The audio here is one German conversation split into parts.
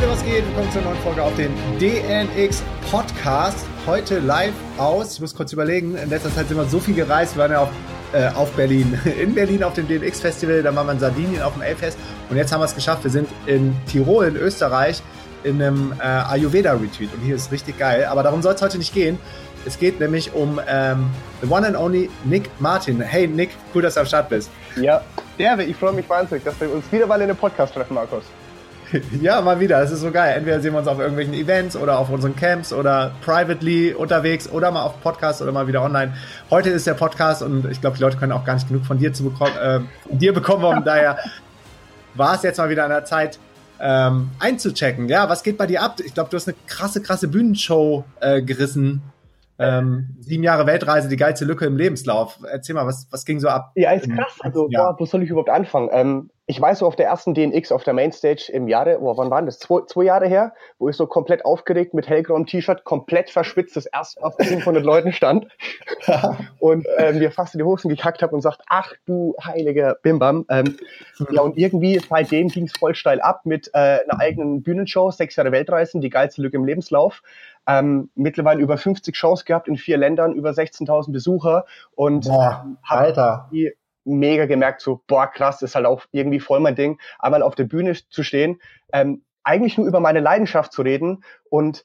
Leute, was geht? Willkommen zur neuen Folge auf den DNX Podcast. Heute live aus. Ich muss kurz überlegen. In letzter Zeit sind wir so viel gereist. Wir waren ja auch äh, auf Berlin, in Berlin auf dem DNX Festival. Dann waren wir in Sardinien auf dem A-Fest. Und jetzt haben wir es geschafft. Wir sind in Tirol, in Österreich, in einem äh, Ayurveda Retreat. Und hier ist richtig geil. Aber darum soll es heute nicht gehen. Es geht nämlich um ähm, the one and only Nick Martin. Hey Nick, cool, dass du am Start bist. Ja, Derbe, ich freue mich wahnsinnig, dass wir uns wieder mal in einem Podcast treffen, Markus. Ja, mal wieder. Das ist so geil. Entweder sehen wir uns auf irgendwelchen Events oder auf unseren Camps oder privately unterwegs oder mal auf Podcast oder mal wieder online. Heute ist der Podcast und ich glaube, die Leute können auch gar nicht genug von dir zu bekommen, äh, von dir bekommen. Und daher war es jetzt mal wieder an der Zeit, ähm, einzuchecken. Ja, was geht bei dir ab? Ich glaube, du hast eine krasse, krasse Bühnenshow äh, gerissen. Ähm, sieben Jahre Weltreise, die geilste Lücke im Lebenslauf. Erzähl mal, was, was ging so ab? Ja, ist krass. Also, boah, wo soll ich überhaupt anfangen? Ähm, ich weiß so auf der ersten DNX auf der Mainstage im Jahre, oh, wann waren das? Zwei, zwei Jahre her, wo ich so komplett aufgeregt mit hellgrauem T-Shirt, komplett verschwitzt, das erste Mal vor 500 Leuten stand und äh, mir fast in die Hosen gekackt habe und sagt, ach du heiliger Bimbam. Ähm, ja, und irgendwie seitdem ging es voll steil ab mit äh, einer eigenen Bühnenshow, sechs Jahre Weltreisen, die geilste Lücke im Lebenslauf. Ähm, mittlerweile über 50 Shows gehabt in vier Ländern, über 16.000 Besucher und Boah, Alter. Die, mega gemerkt, so, boah, krass, ist halt auch irgendwie voll mein Ding, einmal auf der Bühne zu stehen, ähm, eigentlich nur über meine Leidenschaft zu reden und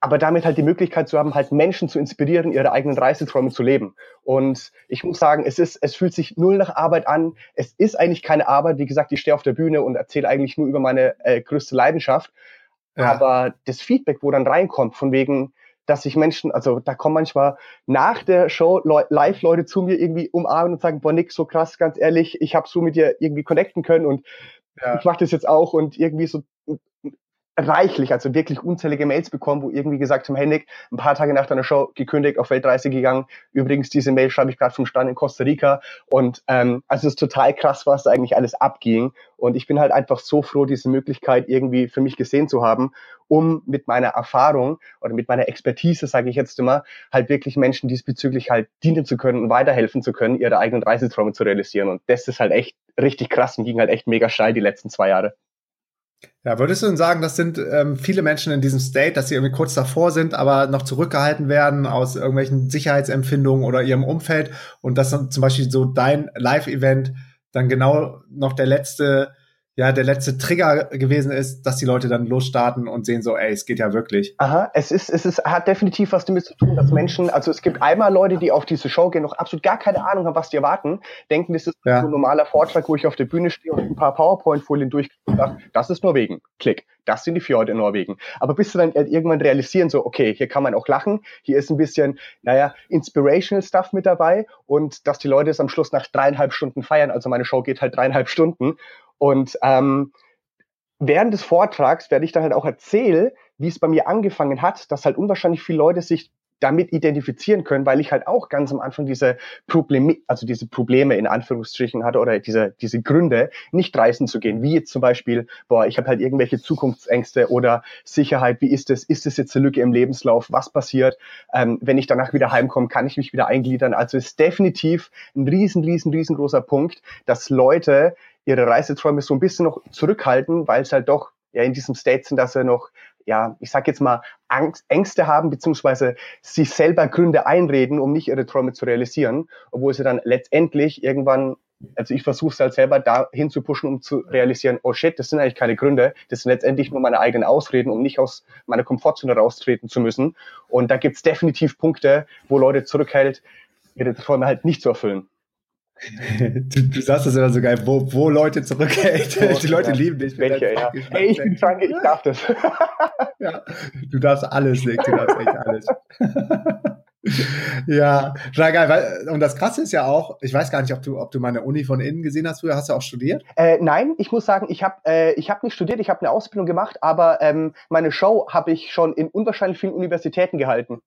aber damit halt die Möglichkeit zu haben, halt Menschen zu inspirieren, ihre eigenen Reiseträume zu leben. Und ich muss sagen, es ist, es fühlt sich null nach Arbeit an. Es ist eigentlich keine Arbeit. Wie gesagt, ich stehe auf der Bühne und erzähle eigentlich nur über meine äh, größte Leidenschaft. Ja. Aber das Feedback, wo dann reinkommt, von wegen, dass sich Menschen, also da kommen manchmal nach der Show live Leute zu mir irgendwie umarmen und sagen, boah Nick, so krass, ganz ehrlich, ich habe so mit dir irgendwie connecten können und ja. ich mache das jetzt auch und irgendwie so reichlich, also wirklich unzählige Mails bekommen, wo irgendwie gesagt haben, hey Nick, ein paar Tage nach deiner Show gekündigt, auf Weltreise gegangen. Übrigens, diese Mail schreibe ich gerade vom Stand in Costa Rica. Und ähm, also es ist total krass, was da eigentlich alles abging. Und ich bin halt einfach so froh, diese Möglichkeit irgendwie für mich gesehen zu haben, um mit meiner Erfahrung oder mit meiner Expertise, sage ich jetzt immer, halt wirklich Menschen diesbezüglich halt dienen zu können und weiterhelfen zu können, ihre eigenen Reiseträume zu realisieren. Und das ist halt echt richtig krass und ging halt echt mega steil die letzten zwei Jahre. Ja, würdest du denn sagen, das sind ähm, viele Menschen in diesem State, dass sie irgendwie kurz davor sind, aber noch zurückgehalten werden aus irgendwelchen Sicherheitsempfindungen oder ihrem Umfeld und dass dann zum Beispiel so dein Live-Event dann genau noch der letzte ja der letzte Trigger gewesen ist, dass die Leute dann losstarten und sehen so, ey, es geht ja wirklich. Aha, es ist, es ist, hat definitiv was damit zu tun, dass Menschen, also es gibt einmal Leute, die auf diese Show gehen, noch absolut gar keine Ahnung haben, was die erwarten, denken, das ist ja. so ein normaler Vortrag, wo ich auf der Bühne stehe und ein paar PowerPoint-Folien sage, das ist Norwegen, klick. Das sind die Fjorde in Norwegen. Aber bis sie dann irgendwann realisieren, so, okay, hier kann man auch lachen, hier ist ein bisschen, naja, inspirational Stuff mit dabei und dass die Leute es am Schluss nach dreieinhalb Stunden feiern, also meine Show geht halt dreieinhalb Stunden und ähm, während des Vortrags werde ich dann halt auch erzählen, wie es bei mir angefangen hat, dass halt unwahrscheinlich viele Leute sich damit identifizieren können, weil ich halt auch ganz am Anfang diese Probleme, also diese Probleme in Anführungsstrichen hatte oder diese, diese Gründe, nicht reisen zu gehen, wie jetzt zum Beispiel, boah, ich habe halt irgendwelche Zukunftsängste oder Sicherheit, wie ist es, ist es jetzt eine Lücke im Lebenslauf, was passiert, ähm, wenn ich danach wieder heimkomme, kann ich mich wieder eingliedern, also ist definitiv ein riesen, riesen, riesengroßer Punkt, dass Leute ihre Reiseträume so ein bisschen noch zurückhalten, weil es halt doch ja in diesem State sind, dass sie noch, ja, ich sag jetzt mal, Angst, Ängste haben, beziehungsweise sich selber Gründe einreden, um nicht ihre Träume zu realisieren, obwohl sie dann letztendlich irgendwann, also ich versuche es halt selber dahin zu pushen, um zu realisieren, oh shit, das sind eigentlich keine Gründe, das sind letztendlich nur meine eigenen Ausreden, um nicht aus meiner Komfortzone raustreten zu müssen. Und da gibt's definitiv Punkte, wo Leute zurückhält, ihre Träume halt nicht zu erfüllen. Du, du sagst das immer so geil, wo, wo Leute zurückhält. Oh, die Leute ja. lieben dich. Welche, ja. Hey, ich bin Franke, ich darf das. ja, du darfst alles, Nick, du darfst echt alles. ja, total geil. Weil, und das Krasse ist ja auch, ich weiß gar nicht, ob du, ob du meine Uni von innen gesehen hast früher. Hast du auch studiert? Äh, nein, ich muss sagen, ich habe äh, ich hab nicht studiert, ich habe eine Ausbildung gemacht, aber ähm, meine Show habe ich schon in unwahrscheinlich vielen Universitäten gehalten.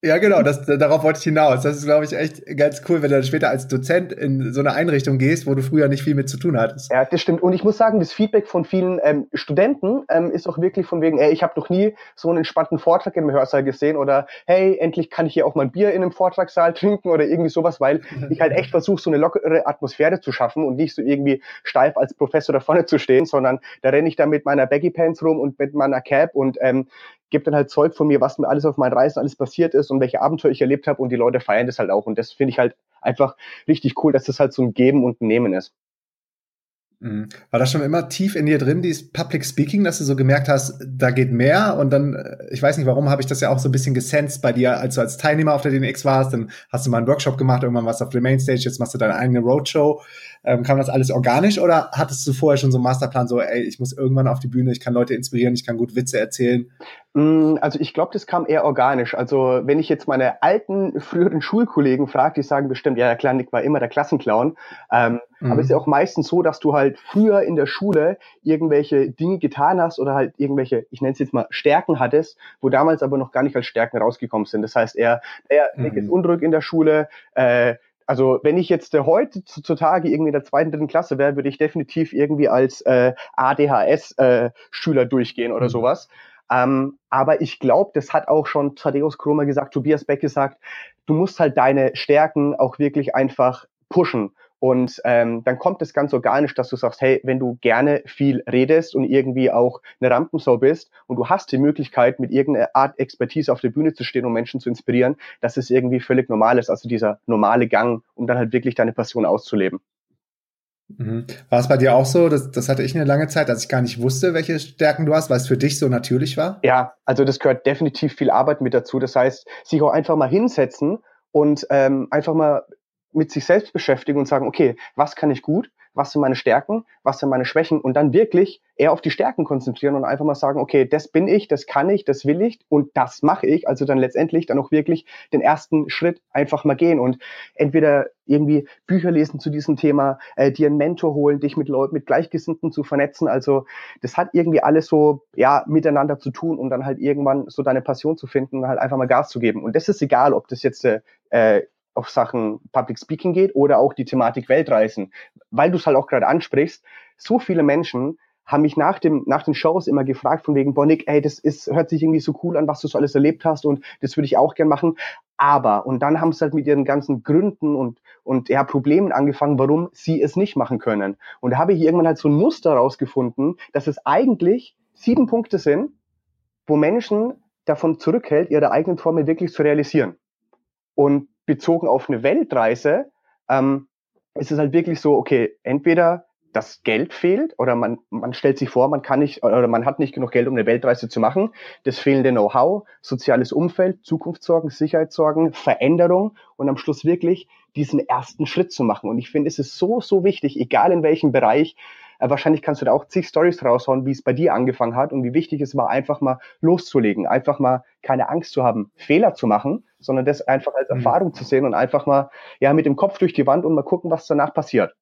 Ja, genau, das, darauf wollte ich hinaus. Das ist, glaube ich, echt ganz cool, wenn du dann später als Dozent in so eine Einrichtung gehst, wo du früher nicht viel mit zu tun hattest. Ja, das stimmt. Und ich muss sagen, das Feedback von vielen ähm, Studenten ähm, ist auch wirklich von wegen, ey, ich habe noch nie so einen entspannten Vortrag im Hörsaal gesehen oder hey, endlich kann ich hier auch mal ein Bier in einem Vortragssaal trinken oder irgendwie sowas, weil ich halt echt versuche, so eine lockere Atmosphäre zu schaffen und nicht so irgendwie steif als Professor da vorne zu stehen, sondern da renne ich da mit meiner Baggy Pants rum und mit meiner Cap und ähm, gebe dann halt Zeug von mir, was mir alles auf meinen Reisen alles passiert ist und welche Abenteuer ich erlebt habe und die Leute feiern das halt auch und das finde ich halt einfach richtig cool, dass das halt so ein Geben und ein Nehmen ist. Mhm. War das schon immer tief in dir drin, dieses Public Speaking, dass du so gemerkt hast, da geht mehr? Und dann, äh, ich weiß nicht, warum habe ich das ja auch so ein bisschen gesensed bei dir, als du als Teilnehmer auf der DNX warst, dann hast du mal einen Workshop gemacht, irgendwann warst du auf der Mainstage, jetzt machst du deine eigene Roadshow. Ähm, kam das alles organisch oder hattest du vorher schon so einen Masterplan, so, ey, ich muss irgendwann auf die Bühne, ich kann Leute inspirieren, ich kann gut Witze erzählen? Mm, also ich glaube, das kam eher organisch. Also wenn ich jetzt meine alten, früheren Schulkollegen frage, die sagen bestimmt, ja, klar, Nick war immer der Klassenclown. Ähm, mhm. Aber es ist ja auch meistens so, dass du halt früher in der Schule irgendwelche Dinge getan hast oder halt irgendwelche, ich nenne es jetzt mal, Stärken hattest, wo damals aber noch gar nicht als Stärken rausgekommen sind. Das heißt, er, er Nick ist mhm. unruhig in der Schule, äh, also wenn ich jetzt äh, heute zutage irgendwie in der zweiten, dritten Klasse wäre, würde ich definitiv irgendwie als äh, ADHS-Schüler äh, durchgehen oder mhm. sowas. Ähm, aber ich glaube, das hat auch schon Thaddeus Kromer gesagt, Tobias Beck gesagt, du musst halt deine Stärken auch wirklich einfach pushen. Und ähm, dann kommt es ganz organisch, dass du sagst, hey, wenn du gerne viel redest und irgendwie auch eine Rampensau bist und du hast die Möglichkeit, mit irgendeiner Art Expertise auf der Bühne zu stehen und Menschen zu inspirieren, dass es irgendwie völlig normal ist, also dieser normale Gang, um dann halt wirklich deine Passion auszuleben. Mhm. War es bei dir auch so? Das, das hatte ich eine lange Zeit, dass ich gar nicht wusste, welche Stärken du hast, weil es für dich so natürlich war? Ja, also das gehört definitiv viel Arbeit mit dazu. Das heißt, sich auch einfach mal hinsetzen und ähm, einfach mal mit sich selbst beschäftigen und sagen, okay, was kann ich gut, was sind meine Stärken, was sind meine Schwächen und dann wirklich eher auf die Stärken konzentrieren und einfach mal sagen, okay, das bin ich, das kann ich, das will ich und das mache ich. Also dann letztendlich dann auch wirklich den ersten Schritt einfach mal gehen und entweder irgendwie Bücher lesen zu diesem Thema, äh, dir einen Mentor holen, dich mit Leuten, mit Gleichgesinnten zu vernetzen. Also das hat irgendwie alles so ja miteinander zu tun, um dann halt irgendwann so deine Passion zu finden und halt einfach mal Gas zu geben. Und das ist egal, ob das jetzt äh, auf Sachen Public Speaking geht oder auch die Thematik Weltreisen. Weil du es halt auch gerade ansprichst, so viele Menschen haben mich nach, dem, nach den Shows immer gefragt von wegen, Bonnick, ey, das ist, hört sich irgendwie so cool an, was du so alles erlebt hast und das würde ich auch gern machen. Aber, und dann haben sie halt mit ihren ganzen Gründen und, und ja, Problemen angefangen, warum sie es nicht machen können. Und da habe ich irgendwann halt so ein Muster rausgefunden, dass es eigentlich sieben Punkte sind, wo Menschen davon zurückhält, ihre eigenen Träume wirklich zu realisieren. Und bezogen auf eine Weltreise ähm, ist es halt wirklich so, okay, entweder das Geld fehlt oder man, man stellt sich vor, man kann nicht oder man hat nicht genug Geld, um eine Weltreise zu machen. Das fehlende Know-how, soziales Umfeld, Zukunftssorgen, Sicherheitssorgen, Veränderung und am Schluss wirklich diesen ersten Schritt zu machen. Und ich finde, es ist so, so wichtig, egal in welchem Bereich, äh, wahrscheinlich kannst du da auch zig Stories raushauen, wie es bei dir angefangen hat und wie wichtig es war, einfach mal loszulegen, einfach mal keine Angst zu haben, Fehler zu machen, sondern das einfach als mhm. Erfahrung zu sehen und einfach mal ja mit dem Kopf durch die Wand und mal gucken, was danach passiert.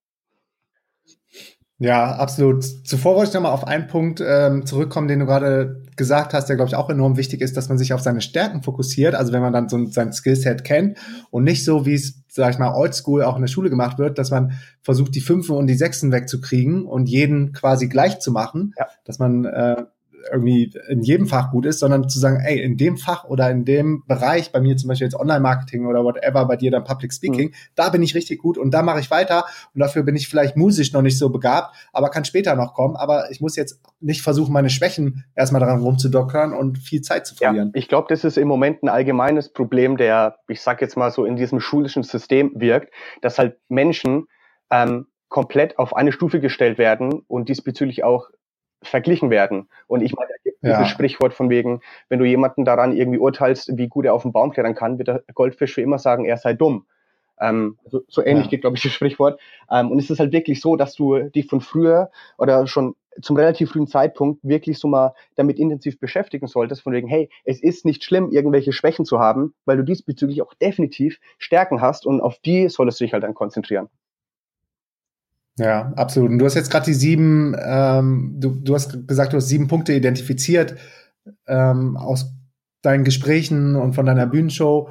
Ja, absolut. Zuvor wollte ich nochmal auf einen Punkt ähm, zurückkommen, den du gerade gesagt hast, der, glaube ich, auch enorm wichtig ist, dass man sich auf seine Stärken fokussiert. Also wenn man dann so sein Skillset kennt und nicht so, wie es, sag ich mal, oldschool auch in der Schule gemacht wird, dass man versucht, die Fünfen und die Sechsen wegzukriegen und jeden quasi gleich zu machen, ja. dass man äh, irgendwie in jedem Fach gut ist, sondern zu sagen, ey, in dem Fach oder in dem Bereich, bei mir zum Beispiel jetzt Online-Marketing oder whatever, bei dir dann Public Speaking, mhm. da bin ich richtig gut und da mache ich weiter und dafür bin ich vielleicht musisch noch nicht so begabt, aber kann später noch kommen, aber ich muss jetzt nicht versuchen, meine Schwächen erstmal daran rumzudockern und viel Zeit zu verlieren. Ja, ich glaube, das ist im Moment ein allgemeines Problem, der, ich sag jetzt mal so, in diesem schulischen System wirkt, dass halt Menschen ähm, komplett auf eine Stufe gestellt werden und diesbezüglich auch verglichen werden. Und ich meine, da gibt es ja. dieses Sprichwort von wegen, wenn du jemanden daran irgendwie urteilst, wie gut er auf den Baum klettern kann, wird der Goldfisch für immer sagen, er sei dumm. Ähm, so, so ähnlich ja. geht, glaube ich, das Sprichwort. Ähm, und es ist halt wirklich so, dass du dich von früher oder schon zum relativ frühen Zeitpunkt wirklich so mal damit intensiv beschäftigen solltest, von wegen, hey, es ist nicht schlimm, irgendwelche Schwächen zu haben, weil du diesbezüglich auch definitiv Stärken hast und auf die solltest du dich halt dann konzentrieren. Ja, absolut. Und du hast jetzt gerade die sieben, ähm, du, du hast gesagt, du hast sieben Punkte identifiziert ähm, aus deinen Gesprächen und von deiner Bühnenshow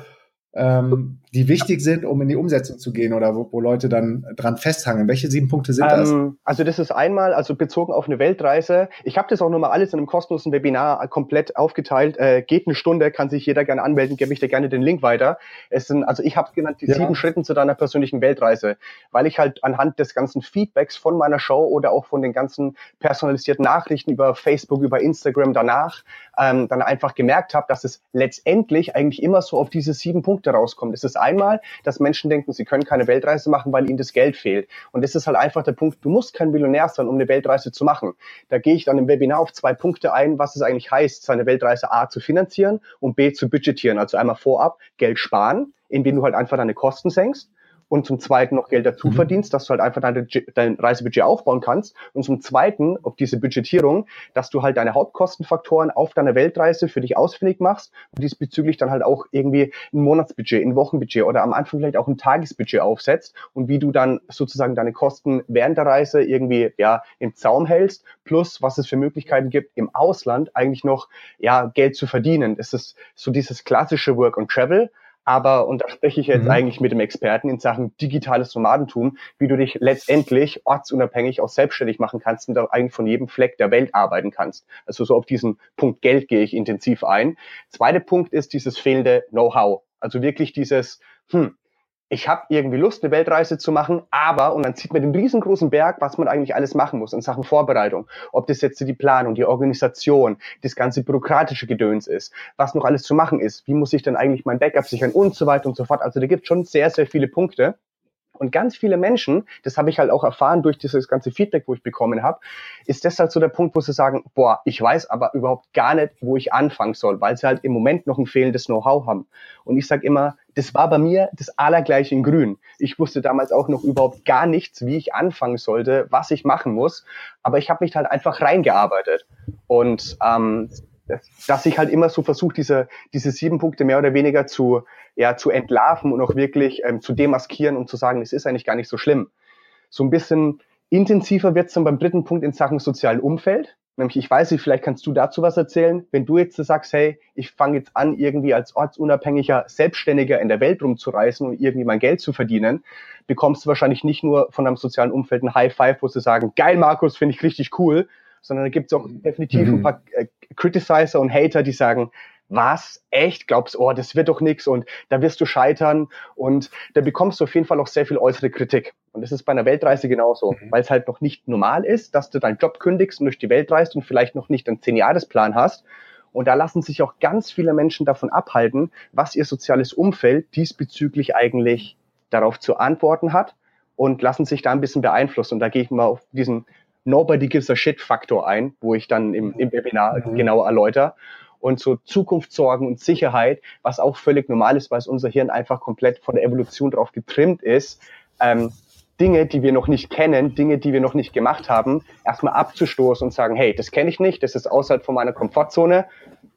ähm, die wichtig sind, um in die Umsetzung zu gehen oder wo, wo Leute dann dran festhangen? Welche sieben Punkte sind das? Ähm, also das ist einmal, also bezogen auf eine Weltreise. Ich habe das auch nochmal alles in einem kostenlosen Webinar komplett aufgeteilt. Äh, geht eine Stunde, kann sich jeder gerne anmelden, gebe ich dir gerne den Link weiter. Es sind, also ich habe genannt die ja. sieben Schritten zu deiner persönlichen Weltreise, weil ich halt anhand des ganzen Feedbacks von meiner Show oder auch von den ganzen personalisierten Nachrichten über Facebook, über Instagram danach ähm, dann einfach gemerkt habe, dass es letztendlich eigentlich immer so auf diese sieben Punkte rauskommt. Es ist einmal, dass Menschen denken, sie können keine Weltreise machen, weil ihnen das Geld fehlt. Und das ist halt einfach der Punkt, du musst kein Millionär sein, um eine Weltreise zu machen. Da gehe ich dann im Webinar auf zwei Punkte ein, was es eigentlich heißt, seine Weltreise A zu finanzieren und B zu budgetieren. Also einmal vorab Geld sparen, indem du halt einfach deine Kosten senkst und zum Zweiten noch Geld dazu mhm. verdienst, dass du halt einfach dein, dein Reisebudget aufbauen kannst und zum Zweiten auf diese Budgetierung, dass du halt deine Hauptkostenfaktoren auf deiner Weltreise für dich ausfindig machst und diesbezüglich dann halt auch irgendwie ein Monatsbudget, ein Wochenbudget oder am Anfang vielleicht auch ein Tagesbudget aufsetzt und wie du dann sozusagen deine Kosten während der Reise irgendwie ja im Zaum hältst, plus was es für Möglichkeiten gibt im Ausland eigentlich noch ja Geld zu verdienen. Es ist so dieses klassische Work and Travel, aber, und da spreche ich jetzt mhm. eigentlich mit dem Experten in Sachen digitales Nomadentum, wie du dich letztendlich ortsunabhängig auch selbstständig machen kannst und da eigentlich von jedem Fleck der Welt arbeiten kannst. Also so auf diesen Punkt Geld gehe ich intensiv ein. Zweiter Punkt ist dieses fehlende Know-how. Also wirklich dieses, hm, ich habe irgendwie Lust, eine Weltreise zu machen, aber, und dann zieht man den riesengroßen Berg, was man eigentlich alles machen muss in Sachen Vorbereitung. Ob das jetzt die Planung, die Organisation, das ganze bürokratische Gedöns ist, was noch alles zu machen ist, wie muss ich dann eigentlich mein Backup sichern und so weiter und so fort. Also da gibt schon sehr, sehr viele Punkte. Und ganz viele Menschen, das habe ich halt auch erfahren durch dieses ganze Feedback, wo ich bekommen habe, ist das halt so der Punkt, wo sie sagen, boah, ich weiß aber überhaupt gar nicht, wo ich anfangen soll, weil sie halt im Moment noch ein fehlendes Know-how haben. Und ich sage immer, das war bei mir das allergleiche in Grün. Ich wusste damals auch noch überhaupt gar nichts, wie ich anfangen sollte, was ich machen muss, aber ich habe mich halt einfach reingearbeitet. Und ähm, dass ich halt immer so versuche, diese, diese sieben Punkte mehr oder weniger zu, ja, zu entlarven und auch wirklich ähm, zu demaskieren und zu sagen, es ist eigentlich gar nicht so schlimm. So ein bisschen intensiver wird es dann beim dritten Punkt in Sachen sozialen Umfeld. Nämlich, ich weiß nicht, vielleicht kannst du dazu was erzählen. Wenn du jetzt sagst, hey, ich fange jetzt an, irgendwie als ortsunabhängiger Selbstständiger in der Welt rumzureisen und irgendwie mein Geld zu verdienen, bekommst du wahrscheinlich nicht nur von deinem sozialen Umfeld ein High Five, wo sie sagen, geil, Markus, finde ich richtig cool, sondern da gibt es auch definitiv mhm. ein paar äh, Criticizer und Hater, die sagen, was? Echt? Glaubst, oh, das wird doch nichts und da wirst du scheitern und da bekommst du auf jeden Fall auch sehr viel äußere Kritik. Und das ist bei einer Weltreise genauso, mhm. weil es halt noch nicht normal ist, dass du deinen Job kündigst und durch die Welt reist und vielleicht noch nicht einen Zehn-Jahres-Plan hast. Und da lassen sich auch ganz viele Menschen davon abhalten, was ihr soziales Umfeld diesbezüglich eigentlich darauf zu antworten hat und lassen sich da ein bisschen beeinflussen. Und da gehe ich mal auf diesen Nobody gives a shit Faktor ein, wo ich dann im, im Webinar mhm. genau erläutere. Und so Zukunftssorgen und Sicherheit, was auch völlig normal ist, weil unser Hirn einfach komplett von der Evolution drauf getrimmt ist, ähm, Dinge, die wir noch nicht kennen, Dinge, die wir noch nicht gemacht haben, erstmal abzustoßen und sagen, hey, das kenne ich nicht, das ist außerhalb von meiner Komfortzone,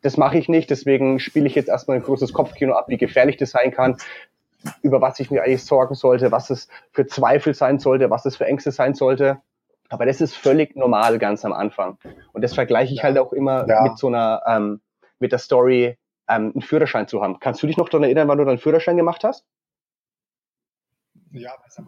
das mache ich nicht, deswegen spiele ich jetzt erstmal ein großes Kopfkino ab, wie gefährlich das sein kann, über was ich mir eigentlich sorgen sollte, was es für Zweifel sein sollte, was es für Ängste sein sollte. Aber das ist völlig normal ganz am Anfang. Und das vergleiche ich halt auch immer ja. mit so einer, ähm, mit der Story, ähm, einen Führerschein zu haben. Kannst du dich noch daran erinnern, wann du deinen Führerschein gemacht hast?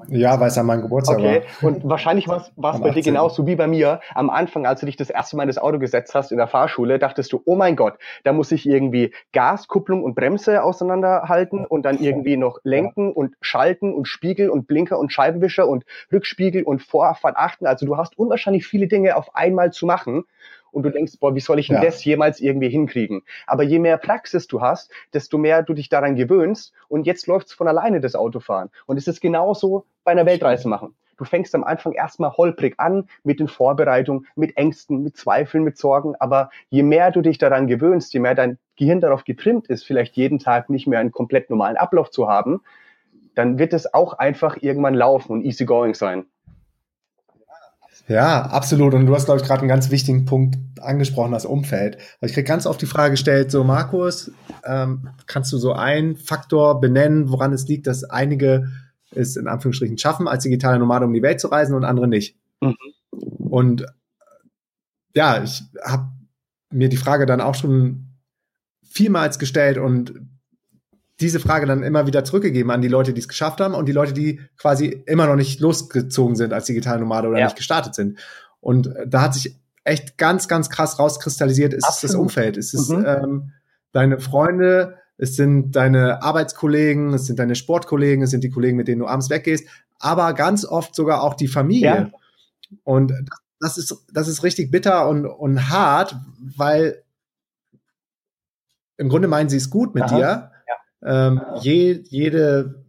Ja, weil es an meinem Geburtstag okay. war. Und wahrscheinlich war es bei dir genauso wie bei mir. Am Anfang, als du dich das erste Mal in das Auto gesetzt hast in der Fahrschule, dachtest du, oh mein Gott, da muss ich irgendwie Gas, Kupplung und Bremse auseinanderhalten und dann irgendwie noch lenken und schalten und Spiegel und Blinker und Scheibenwischer und Rückspiegel und Vorfahrt achten. Also du hast unwahrscheinlich viele Dinge auf einmal zu machen und du denkst, boah, wie soll ich denn ja. das jemals irgendwie hinkriegen? Aber je mehr Praxis du hast, desto mehr du dich daran gewöhnst und jetzt läuft's von alleine, das Autofahren. Und es ist genauso bei einer Weltreise machen. Du fängst am Anfang erstmal holprig an mit den Vorbereitungen, mit Ängsten, mit Zweifeln, mit Sorgen. Aber je mehr du dich daran gewöhnst, je mehr dein Gehirn darauf getrimmt ist, vielleicht jeden Tag nicht mehr einen komplett normalen Ablauf zu haben, dann wird es auch einfach irgendwann laufen und easy going sein. Ja, absolut. Und du hast, glaube ich, gerade einen ganz wichtigen Punkt angesprochen, das Umfeld. Ich kriege ganz oft die Frage gestellt, so Markus, ähm, kannst du so einen Faktor benennen, woran es liegt, dass einige es in Anführungsstrichen schaffen, als digitale Nomade um die Welt zu reisen und andere nicht? Mhm. Und ja, ich habe mir die Frage dann auch schon vielmals gestellt und diese Frage dann immer wieder zurückgegeben an die Leute, die es geschafft haben und die Leute, die quasi immer noch nicht losgezogen sind als digitale Nomade oder ja. nicht gestartet sind. Und äh, da hat sich echt ganz, ganz krass rauskristallisiert, ist Absolut. das Umfeld, ist es mhm. ähm, deine Freunde, es sind deine Arbeitskollegen, es sind deine Sportkollegen, es sind die Kollegen, mit denen du abends weggehst, aber ganz oft sogar auch die Familie. Ja. Und das ist, das ist richtig bitter und, und hart, weil im Grunde meinen sie es gut mit Aha. dir. Ähm, je, jede,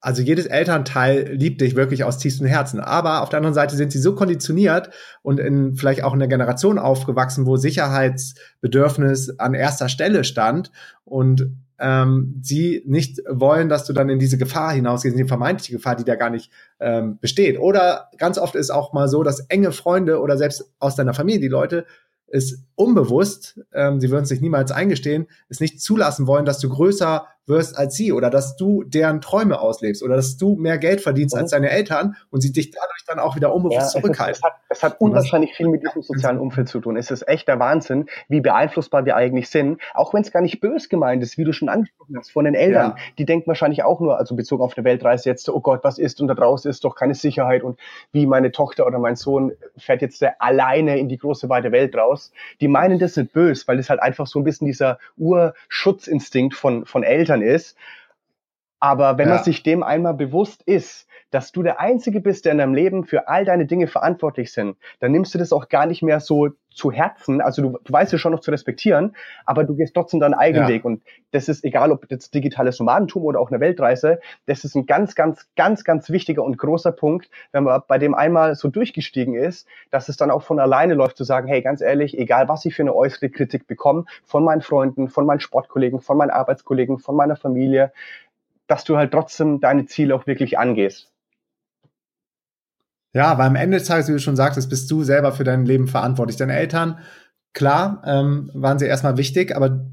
also jedes Elternteil liebt dich wirklich aus tiefstem Herzen. Aber auf der anderen Seite sind sie so konditioniert und in, vielleicht auch in der Generation aufgewachsen, wo Sicherheitsbedürfnis an erster Stelle stand und ähm, sie nicht wollen, dass du dann in diese Gefahr hinausgehst, in die vermeintliche Gefahr, die da gar nicht ähm, besteht. Oder ganz oft ist auch mal so, dass enge Freunde oder selbst aus deiner Familie die Leute es unbewusst, ähm, sie würden es sich niemals eingestehen, es nicht zulassen wollen, dass du größer wirst als sie oder dass du deren Träume auslebst oder dass du mehr Geld verdienst mhm. als deine Eltern und sie dich dadurch dann auch wieder unbewusst ja, zurückhalten. Es, hat, es hat unwahrscheinlich viel mit diesem sozialen Umfeld zu tun. Es ist echt der Wahnsinn, wie beeinflussbar wir eigentlich sind, auch wenn es gar nicht bös gemeint ist, wie du schon angesprochen hast, von den Eltern. Ja. Die denken wahrscheinlich auch nur, also bezogen auf eine Weltreise jetzt, oh Gott, was ist und da draußen ist doch keine Sicherheit und wie meine Tochter oder mein Sohn fährt jetzt alleine in die große weite Welt raus. Die meinen das nicht bös, weil es halt einfach so ein bisschen dieser Urschutzinstinkt von, von Eltern ist. Aber wenn ja. man sich dem einmal bewusst ist, dass du der Einzige bist, der in deinem Leben für all deine Dinge verantwortlich sind, dann nimmst du das auch gar nicht mehr so zu Herzen. Also du, du weißt ja schon noch zu respektieren, aber du gehst trotzdem deinen eigenen ja. Weg. Und das ist egal, ob jetzt digitales Nomadentum oder auch eine Weltreise, das ist ein ganz, ganz, ganz, ganz wichtiger und großer Punkt, wenn man bei dem einmal so durchgestiegen ist, dass es dann auch von alleine läuft, zu sagen, hey, ganz ehrlich, egal was ich für eine äußere Kritik bekomme, von meinen Freunden, von meinen Sportkollegen, von meinen Arbeitskollegen, von meiner Familie, dass du halt trotzdem deine Ziele auch wirklich angehst. Ja, weil am Ende des Tages, wie du schon sagtest, bist du selber für dein Leben verantwortlich. Deine Eltern, klar, ähm, waren sie erstmal wichtig, aber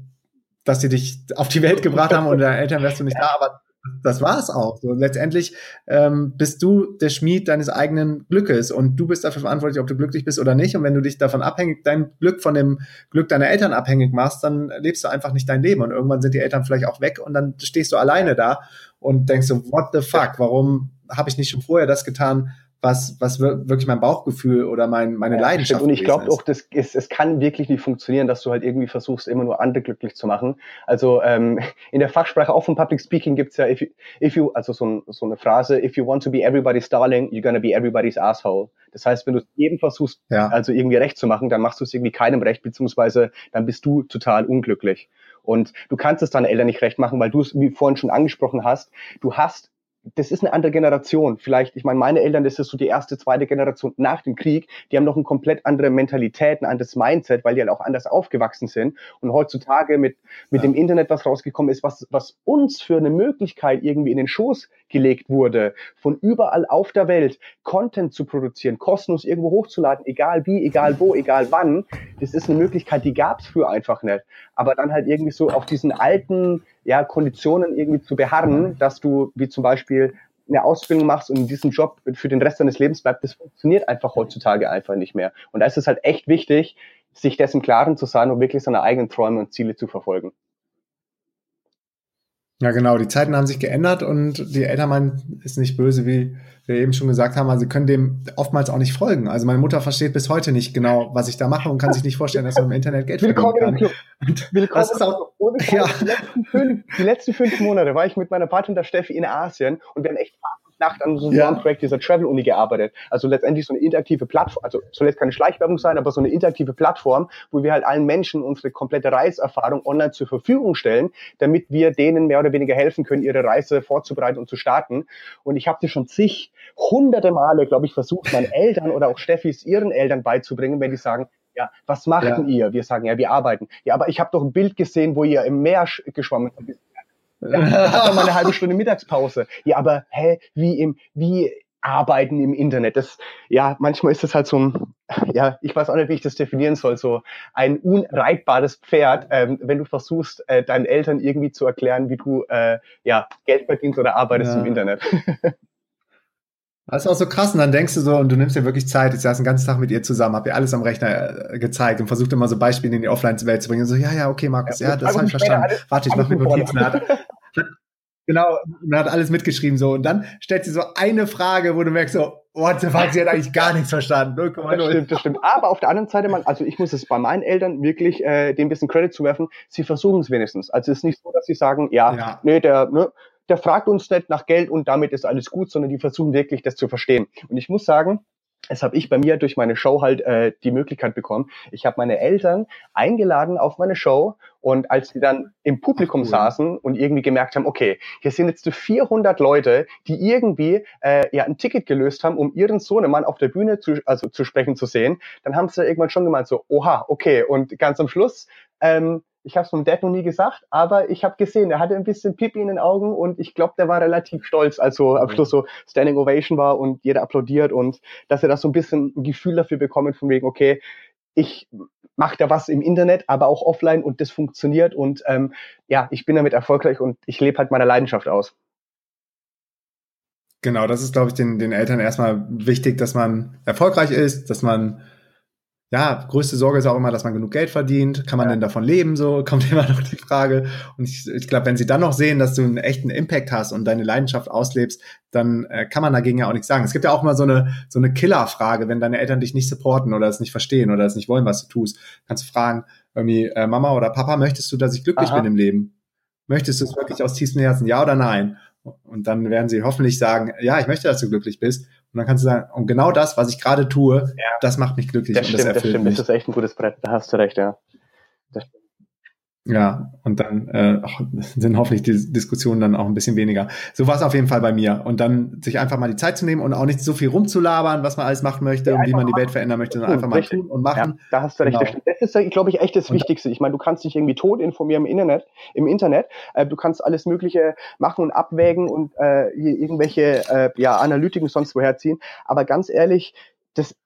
dass sie dich auf die Welt gebracht haben und deine Eltern wärst du nicht da, aber das war's auch. So, letztendlich ähm, bist du der Schmied deines eigenen Glückes und du bist dafür verantwortlich, ob du glücklich bist oder nicht. Und wenn du dich davon abhängig, dein Glück von dem Glück deiner Eltern abhängig machst, dann lebst du einfach nicht dein Leben. Und irgendwann sind die Eltern vielleicht auch weg und dann stehst du alleine da und denkst so, what the fuck? Warum habe ich nicht schon vorher das getan, was, was wirklich mein Bauchgefühl oder mein, meine ja, Leidenschaft ist. Und ich glaube auch, das ist, es kann wirklich nicht funktionieren, dass du halt irgendwie versuchst, immer nur andere glücklich zu machen. Also ähm, in der Fachsprache auch vom Public Speaking gibt's ja, if you, if you, also so, so eine Phrase, if you want to be everybody's darling, you're gonna be everybody's asshole. Das heißt, wenn du jedem versuchst, ja. also irgendwie recht zu machen, dann machst du es irgendwie keinem recht, beziehungsweise dann bist du total unglücklich. Und du kannst es deinen Eltern nicht recht machen, weil du es, wie vorhin schon angesprochen hast, du hast das ist eine andere Generation. Vielleicht, ich meine, meine Eltern, das ist so die erste, zweite Generation nach dem Krieg. Die haben noch eine komplett andere Mentalität, ein anderes Mindset, weil die halt auch anders aufgewachsen sind. Und heutzutage mit, mit ja. dem Internet, was rausgekommen ist, was, was uns für eine Möglichkeit irgendwie in den Schoß gelegt wurde, von überall auf der Welt Content zu produzieren, kostenlos irgendwo hochzuladen, egal wie, egal wo, egal wann, das ist eine Möglichkeit, die gab es früher einfach nicht. Aber dann halt irgendwie so auf diesen alten ja, Konditionen irgendwie zu beharren, dass du wie zum Beispiel eine Ausbildung machst und in diesem Job für den Rest deines Lebens bleibst, das funktioniert einfach heutzutage einfach nicht mehr. Und da ist es halt echt wichtig, sich dessen Klaren zu sein und wirklich seine eigenen Träume und Ziele zu verfolgen. Ja, genau. Die Zeiten haben sich geändert und die Eltern ist nicht böse, wie wir eben schon gesagt haben. Also sie können dem oftmals auch nicht folgen. Also meine Mutter versteht bis heute nicht genau, was ich da mache und kann sich nicht vorstellen, dass man im Internet Geld Willkommen verdienen kann. Im Club. Willkommen das ist auch, ohne ja. die, letzten fünf, die letzten fünf Monate war ich mit meiner Partnerin der Steffi in Asien und wir haben echt Nacht an so einem ja. Projekt dieser Travel-Uni gearbeitet. Also letztendlich so eine interaktive Plattform, also soll jetzt keine Schleichwerbung sein, aber so eine interaktive Plattform, wo wir halt allen Menschen unsere komplette Reiserfahrung online zur Verfügung stellen, damit wir denen mehr oder weniger helfen können, ihre Reise vorzubereiten und zu starten. Und ich habe das schon zig, hunderte Male, glaube ich, versucht, meinen Eltern oder auch Steffis ihren Eltern beizubringen, wenn die sagen, ja, was macht ja. ihr? Wir sagen, ja, wir arbeiten. Ja, aber ich habe doch ein Bild gesehen, wo ihr im Meer geschwommen habt ja, mal eine halbe Stunde Mittagspause. Ja, aber hä, wie im, wie arbeiten im Internet? Das, ja, manchmal ist das halt so ein, ja, ich weiß auch nicht, wie ich das definieren soll, so ein unreitbares Pferd, ähm, wenn du versuchst, äh, deinen Eltern irgendwie zu erklären, wie du, äh, ja, Geld verdienst oder arbeitest ja. im Internet. Das ist auch so krass und dann denkst du so und du nimmst dir wirklich Zeit. Ich saß den ganzen Tag mit ihr zusammen, hab ihr alles am Rechner äh, gezeigt und versucht immer so Beispiele in die Offline-Welt zu bringen. Und so, ja, ja, okay, Markus, ja, ja das habe ich verstanden. Alles, Warte, ich mache mir Notizen. Hat, genau, und hat alles mitgeschrieben so. Und dann stellt sie so eine Frage, wo du merkst so, what the fuck, sie hat eigentlich gar nichts verstanden. 0, das stimmt, das stimmt. Aber auf der anderen Seite, man, also ich muss es bei meinen Eltern wirklich äh, dem ein bisschen Credit zuwerfen, sie versuchen es wenigstens. Also es ist nicht so, dass sie sagen, ja, ja. nee, der, ne, der fragt uns nicht nach Geld und damit ist alles gut, sondern die versuchen wirklich, das zu verstehen. Und ich muss sagen, das habe ich bei mir durch meine Show halt äh, die Möglichkeit bekommen. Ich habe meine Eltern eingeladen auf meine Show und als sie dann im Publikum cool. saßen und irgendwie gemerkt haben, okay, hier sind jetzt so 400 Leute, die irgendwie äh, ja ein Ticket gelöst haben, um ihren Sohnemann auf der Bühne zu, also zu sprechen zu sehen, dann haben sie irgendwann schon gemeint so, oha, okay. Und ganz am Schluss ähm, ich habe es vom Dad noch nie gesagt, aber ich habe gesehen, er hatte ein bisschen Pipi in den Augen und ich glaube, der war relativ stolz, als so am Schluss so Standing Ovation war und jeder applaudiert und dass er das so ein bisschen ein Gefühl dafür bekommen von wegen, okay, ich mache da was im Internet, aber auch offline und das funktioniert und ähm, ja, ich bin damit erfolgreich und ich lebe halt meine Leidenschaft aus. Genau, das ist, glaube ich, den, den Eltern erstmal wichtig, dass man erfolgreich ist, dass man ja, größte Sorge ist auch immer, dass man genug Geld verdient. Kann man ja. denn davon leben? So kommt immer noch die Frage. Und ich, ich glaube, wenn sie dann noch sehen, dass du einen echten Impact hast und deine Leidenschaft auslebst, dann äh, kann man dagegen ja auch nichts sagen. Es gibt ja auch immer so eine so eine Killerfrage, wenn deine Eltern dich nicht supporten oder es nicht verstehen oder es nicht wollen, was du tust. Kannst du fragen, irgendwie äh, Mama oder Papa, möchtest du, dass ich glücklich Aha. bin im Leben? Möchtest du es wirklich aus tiefstem Herzen, ja oder nein? Und dann werden sie hoffentlich sagen, ja, ich möchte, dass du glücklich bist. Und dann kannst du sagen, und genau das, was ich gerade tue, ja. das macht mich glücklich. Das stimmt, das, das stimmt. Mich. Das ist echt ein gutes Brett. Da hast du recht, ja. Das stimmt. Ja, und dann äh, sind hoffentlich die Diskussionen dann auch ein bisschen weniger. So war es auf jeden Fall bei mir. Und dann sich einfach mal die Zeit zu nehmen und auch nicht so viel rumzulabern, was man alles machen möchte ja, und wie man die Welt verändern möchte, sondern einfach mal tun und machen. Ja, da hast du recht. Genau. Das ist, glaube ich, echt das und Wichtigste. Ich meine, du kannst dich irgendwie tot informieren im Internet, im Internet. Äh, du kannst alles Mögliche machen und abwägen und äh, irgendwelche äh, ja, Analytiken sonst woher ziehen. Aber ganz ehrlich, das,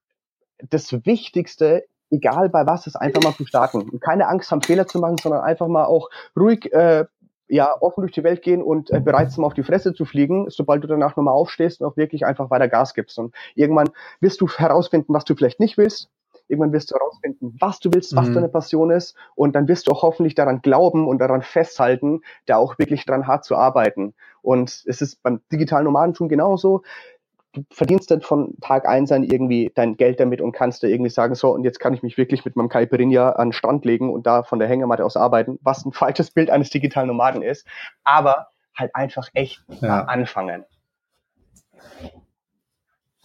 das Wichtigste egal bei was, ist einfach mal zu starten. Und keine Angst haben, Fehler zu machen, sondern einfach mal auch ruhig äh, ja, offen durch die Welt gehen und äh, bereit sind, auf die Fresse zu fliegen, sobald du danach nochmal aufstehst und auch wirklich einfach weiter Gas gibst. Und irgendwann wirst du herausfinden, was du vielleicht nicht willst. Irgendwann wirst du herausfinden, was du willst, was mhm. deine Passion ist. Und dann wirst du auch hoffentlich daran glauben und daran festhalten, da auch wirklich dran hart zu arbeiten. Und es ist beim digitalen Nomadentum genauso du verdienst dann von Tag eins an irgendwie dein Geld damit und kannst da irgendwie sagen, so, und jetzt kann ich mich wirklich mit meinem Caipirinha an den Strand legen und da von der Hängematte aus arbeiten, was ein falsches Bild eines digitalen Nomaden ist, aber halt einfach echt ja. anfangen.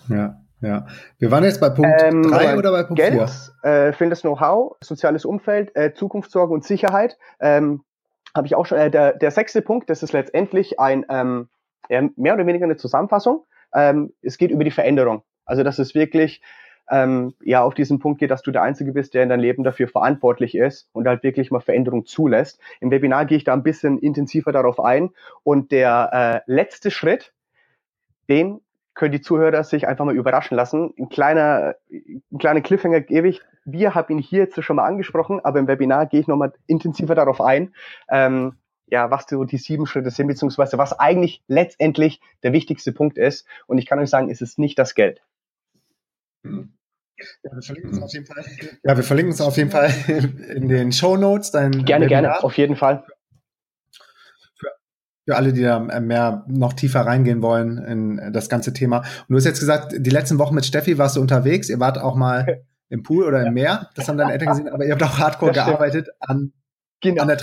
Ja, ja. Wir waren jetzt bei Punkt 3 ähm, oder bei Punkt 4? Geld, äh, findes Know-how, soziales Umfeld, äh, Zukunftssorge und Sicherheit. Ähm, Habe ich auch schon, äh, der, der sechste Punkt, das ist letztendlich ein ähm, mehr oder weniger eine Zusammenfassung ähm, es geht über die Veränderung. Also dass es wirklich ähm, ja auf diesen Punkt geht, dass du der Einzige bist, der in deinem Leben dafür verantwortlich ist und halt wirklich mal Veränderung zulässt. Im Webinar gehe ich da ein bisschen intensiver darauf ein. Und der äh, letzte Schritt, den können die Zuhörer sich einfach mal überraschen lassen. Ein kleiner, ein kleiner Cliffhanger gebe ich. Wir haben ihn hier jetzt schon mal angesprochen, aber im Webinar gehe ich nochmal intensiver darauf ein. Ähm, ja, was so die sieben Schritte sind, beziehungsweise was eigentlich letztendlich der wichtigste Punkt ist. Und ich kann euch sagen, es ist nicht das Geld. Ja, wir verlinken es auf jeden Fall. Ja, wir verlinken es auf jeden Fall in den Show Notes. Gerne, Webinar. gerne, auf jeden Fall. Für, für alle, die da mehr noch tiefer reingehen wollen in das ganze Thema. Und du hast jetzt gesagt, die letzten Wochen mit Steffi warst du unterwegs. Ihr wart auch mal im Pool oder im Meer. Das haben deine Eltern gesehen, aber ihr habt auch hardcore gearbeitet an, genau. an der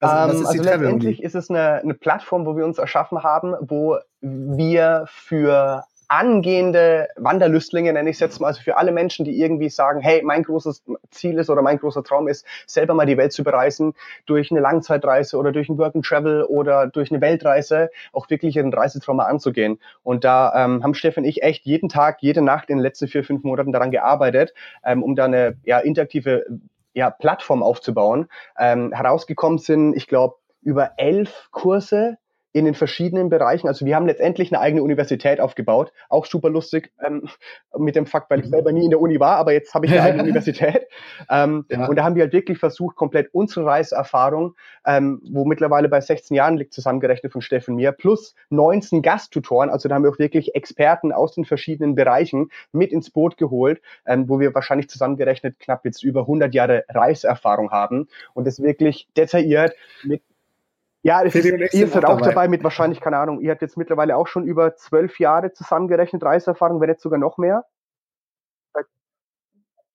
Travel-Uni. Also, ähm, also letztendlich ist es eine, eine Plattform, wo wir uns erschaffen haben, wo wir für angehende Wanderlüstlinge, nenne ich es jetzt mal, also für alle Menschen, die irgendwie sagen, hey, mein großes Ziel ist oder mein großer Traum ist, selber mal die Welt zu bereisen, durch eine Langzeitreise oder durch ein Work and Travel oder durch eine Weltreise, auch wirklich ihren Reisetraum mal anzugehen. Und da ähm, haben Stefan und ich echt jeden Tag, jede Nacht in den letzten vier, fünf Monaten daran gearbeitet, ähm, um da eine ja, interaktive ja, Plattform aufzubauen. Ähm, herausgekommen sind, ich glaube, über elf Kurse, in den verschiedenen Bereichen. Also wir haben letztendlich eine eigene Universität aufgebaut. Auch super lustig ähm, mit dem Fakt, weil ich selber nie in der Uni war, aber jetzt habe ich eine eigene Universität. Ähm, ja. Und da haben wir halt wirklich versucht, komplett unsere Reiserfahrung, ähm, wo mittlerweile bei 16 Jahren liegt, zusammengerechnet von Steffen mir, plus 19 Gasttutoren. Also da haben wir auch wirklich Experten aus den verschiedenen Bereichen mit ins Boot geholt, ähm, wo wir wahrscheinlich zusammengerechnet knapp jetzt über 100 Jahre Reiserfahrung haben und das wirklich detailliert mit ja, ist, ihr seid auch dabei. dabei. mit wahrscheinlich, keine Ahnung, ihr habt jetzt mittlerweile auch schon über zwölf Jahre zusammengerechnet Reiseerfahrung, wenn jetzt sogar noch mehr.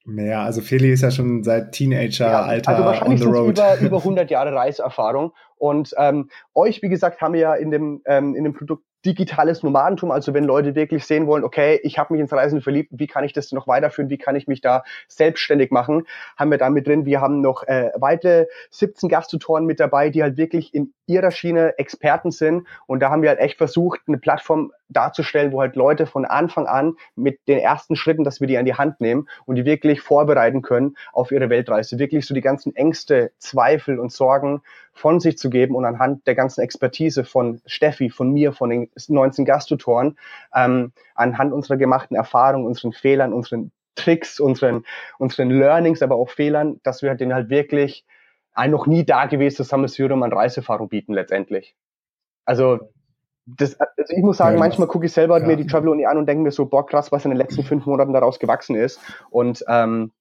Mehr, also Feli ist ja schon seit Teenager-Alter ja, also wahrscheinlich on the road. Über, über 100 Jahre Reiseerfahrung und ähm, euch, wie gesagt, haben wir ja in dem, ähm, in dem Produkt digitales Nomadentum, also wenn Leute wirklich sehen wollen, okay, ich habe mich ins Reisen verliebt, wie kann ich das noch weiterführen, wie kann ich mich da selbstständig machen, haben wir da mit drin. Wir haben noch äh, weitere 17 Gasttutoren mit dabei, die halt wirklich in ihrer Schiene Experten sind und da haben wir halt echt versucht, eine Plattform darzustellen, wo halt Leute von Anfang an mit den ersten Schritten, dass wir die an die Hand nehmen und die wirklich vorbereiten können auf ihre Weltreise, wirklich so die ganzen Ängste, Zweifel und Sorgen von sich zu geben und anhand der ganzen Expertise von Steffi, von mir, von den 19 Gasttutoren, ähm, anhand unserer gemachten Erfahrungen, unseren Fehlern, unseren Tricks, unseren, unseren Learnings, aber auch Fehlern, dass wir denen halt wirklich ein noch nie dagewesenes Sammelsurium an Reiseerfahrung bieten letztendlich. Also das, also ich muss sagen, ja, manchmal gucke ich selber ja. mir die Travel Uni an und denke mir so, boah, krass, was in den letzten fünf Monaten daraus gewachsen ist. Und ähm,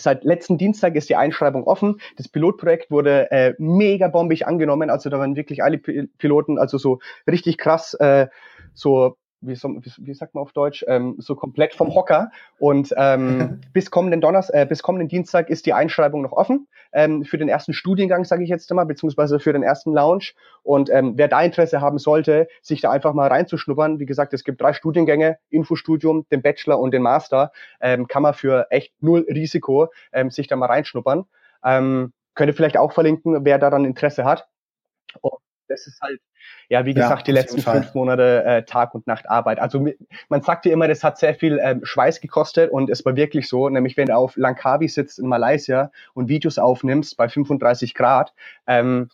Seit letzten Dienstag ist die Einschreibung offen. Das Pilotprojekt wurde äh, mega bombig angenommen. Also da waren wirklich alle Piloten, also so richtig krass, äh, so wie, so, wie, wie sagt man auf Deutsch, ähm, so komplett vom Hocker. Und ähm, bis kommenden Donners, äh, bis kommenden Dienstag ist die Einschreibung noch offen ähm, für den ersten Studiengang, sage ich jetzt mal, beziehungsweise für den ersten Lounge. Und ähm, wer da Interesse haben sollte, sich da einfach mal reinzuschnuppern, wie gesagt, es gibt drei Studiengänge, Infostudium, den Bachelor und den Master, ähm, kann man für echt null Risiko ähm, sich da mal reinschnuppern. Ähm, könnte vielleicht auch verlinken, wer daran Interesse hat. Und das ist halt ja, wie gesagt, ja, die letzten fünf Monate äh, Tag und Nacht Arbeit. Also man sagt ja immer, das hat sehr viel ähm, Schweiß gekostet und es war wirklich so, nämlich wenn du auf Langkawi sitzt in Malaysia und Videos aufnimmst bei 35 Grad, ähm,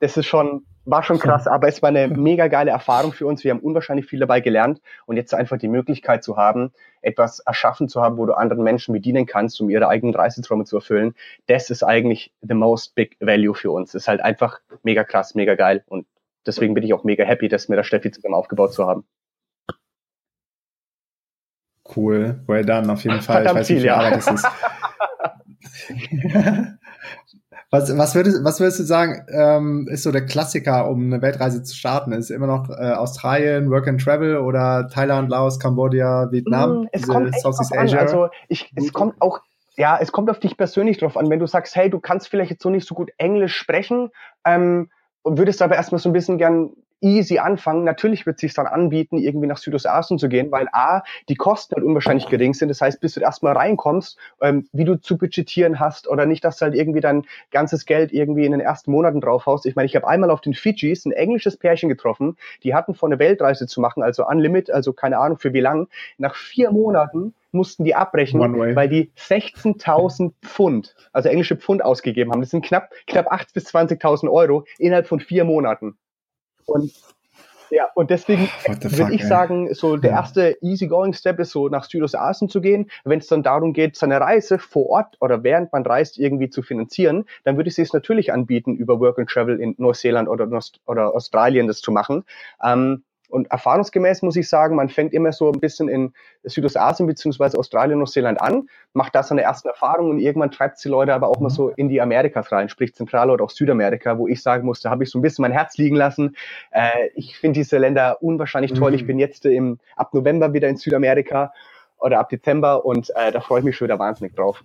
das ist schon, war schon krass, aber es war eine mega geile Erfahrung für uns. Wir haben unwahrscheinlich viel dabei gelernt und jetzt einfach die Möglichkeit zu haben, etwas erschaffen zu haben, wo du anderen Menschen bedienen kannst, um ihre eigenen Reiseträume zu erfüllen. Das ist eigentlich the most big value für uns. Das ist halt einfach mega krass, mega geil und deswegen bin ich auch mega happy, dass mir der Steffi zusammen aufgebaut zu haben. Cool, well done, auf jeden Fall. Verdammt ich weiß nicht, wie Arbeit das ist. was, was, würdest, was würdest du sagen, ähm, ist so der Klassiker, um eine Weltreise zu starten? Ist immer noch äh, Australien, Work and Travel oder Thailand, Laos, Kambodscha, Vietnam? Mm, es kommt Southeast Asia? An. Also ich, es kommt auch ja, es kommt auf dich persönlich drauf an. Wenn du sagst, hey, du kannst vielleicht jetzt so nicht so gut Englisch sprechen, ähm, und würdest aber erstmal so ein bisschen gern easy anfangen. Natürlich wird es sich dann anbieten, irgendwie nach Südostasien zu gehen, weil A, die Kosten halt unwahrscheinlich gering sind. Das heißt, bis du erstmal reinkommst, ähm, wie du zu budgetieren hast oder nicht, dass du halt irgendwie dein ganzes Geld irgendwie in den ersten Monaten draufhaust. Ich meine, ich habe einmal auf den Fidschis ein englisches Pärchen getroffen, die hatten vor, eine Weltreise zu machen, also Unlimit, also keine Ahnung für wie lang. Nach vier Monaten mussten die abbrechen, weil die 16.000 Pfund, also englische Pfund ausgegeben haben. Das sind knapp, knapp 8.000 bis 20.000 Euro innerhalb von vier Monaten. Und ja, und deswegen würde ich ey. sagen, so der ja. erste easygoing Step ist so nach Südostasien zu gehen. Wenn es dann darum geht, seine Reise vor Ort oder während man reist irgendwie zu finanzieren, dann würde ich es natürlich anbieten, über Work and Travel in Neuseeland oder, oder Australien das zu machen. Ähm, und erfahrungsgemäß muss ich sagen, man fängt immer so ein bisschen in Südostasien beziehungsweise Australien, Neuseeland an, macht da seine ersten Erfahrungen und irgendwann treibt es die Leute aber auch mal so in die Amerikas rein, sprich Zentral- oder auch Südamerika, wo ich sagen musste, habe ich so ein bisschen mein Herz liegen lassen. Äh, ich finde diese Länder unwahrscheinlich toll. Mhm. Ich bin jetzt im, ab November wieder in Südamerika oder ab Dezember und äh, da freue ich mich schon wieder wahnsinnig drauf.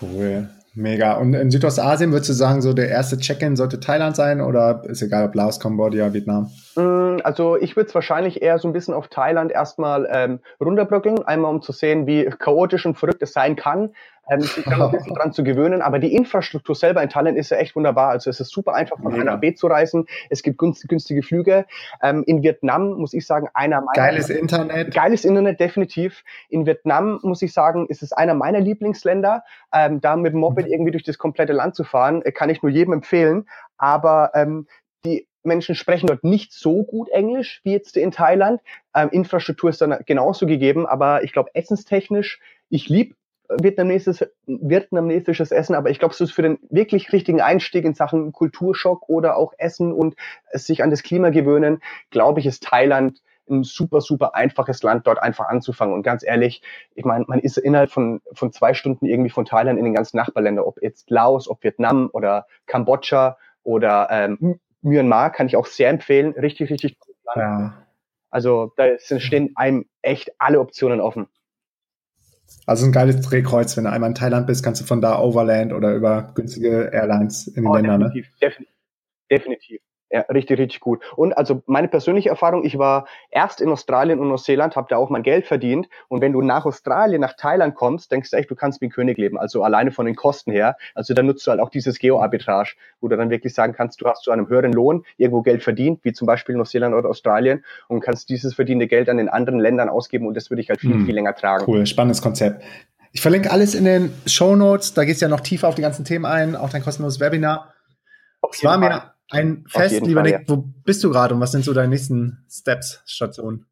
Cool. Mega. Und in Südostasien würdest du sagen, so der erste Check-in sollte Thailand sein oder ist egal, ob Laos, Kambodscha, Vietnam? Mm, also ich würde es wahrscheinlich eher so ein bisschen auf Thailand erstmal ähm, runterbröckeln, einmal um zu sehen, wie chaotisch und verrückt es sein kann. Ähm, sich dann ein bisschen dran zu gewöhnen. Aber die Infrastruktur selber in Thailand ist ja echt wunderbar. Also es ist super einfach von A nach B zu reisen. Es gibt günstige Flüge. Ähm, in Vietnam muss ich sagen, einer meiner geiles Internet. Geiles Internet definitiv. In Vietnam muss ich sagen, ist es einer meiner Lieblingsländer. Ähm, da mit dem Moped mhm. irgendwie durch das komplette Land zu fahren, äh, kann ich nur jedem empfehlen. Aber ähm, die Menschen sprechen dort nicht so gut Englisch wie jetzt in Thailand. Ähm, Infrastruktur ist dann genauso gegeben, aber ich glaube, essenstechnisch, ich liebe vietnamesisches, vietnamesisches Essen, aber ich glaube, es ist für den wirklich richtigen Einstieg in Sachen Kulturschock oder auch Essen und sich an das Klima gewöhnen, glaube ich, ist Thailand ein super, super einfaches Land, dort einfach anzufangen. Und ganz ehrlich, ich meine, man ist innerhalb von, von zwei Stunden irgendwie von Thailand in den ganzen Nachbarländern, ob jetzt Laos, ob Vietnam oder Kambodscha oder ähm, Myanmar kann ich auch sehr empfehlen. Richtig, richtig. Ja. Also da stehen einem echt alle Optionen offen. Also ein geiles Drehkreuz, wenn du einmal in Thailand bist, kannst du von da Overland oder über günstige Airlines in den oh, Ländern. Ne? Definitiv, ne? definitiv, definitiv. Ja, richtig, richtig gut. Und also meine persönliche Erfahrung, ich war erst in Australien und Neuseeland, habe da auch mein Geld verdient. Und wenn du nach Australien, nach Thailand kommst, denkst du echt, du kannst wie ein König leben. Also alleine von den Kosten her. Also da nutzt du halt auch dieses Geo-Arbitrage, wo du dann wirklich sagen kannst, du hast zu einem höheren Lohn irgendwo Geld verdient, wie zum Beispiel Neuseeland oder Australien, und kannst dieses verdiente Geld dann in anderen Ländern ausgeben und das würde ich halt viel, hm. viel länger tragen. Cool, spannendes Konzept. Ich verlinke alles in den Show Notes. Da gehst du ja noch tiefer auf die ganzen Themen ein, auch dein kostenloses Webinar. Es war mir ein Fest, lieber Fall, Nick, ja. wo bist du gerade und was sind so deine nächsten Steps, Stationen?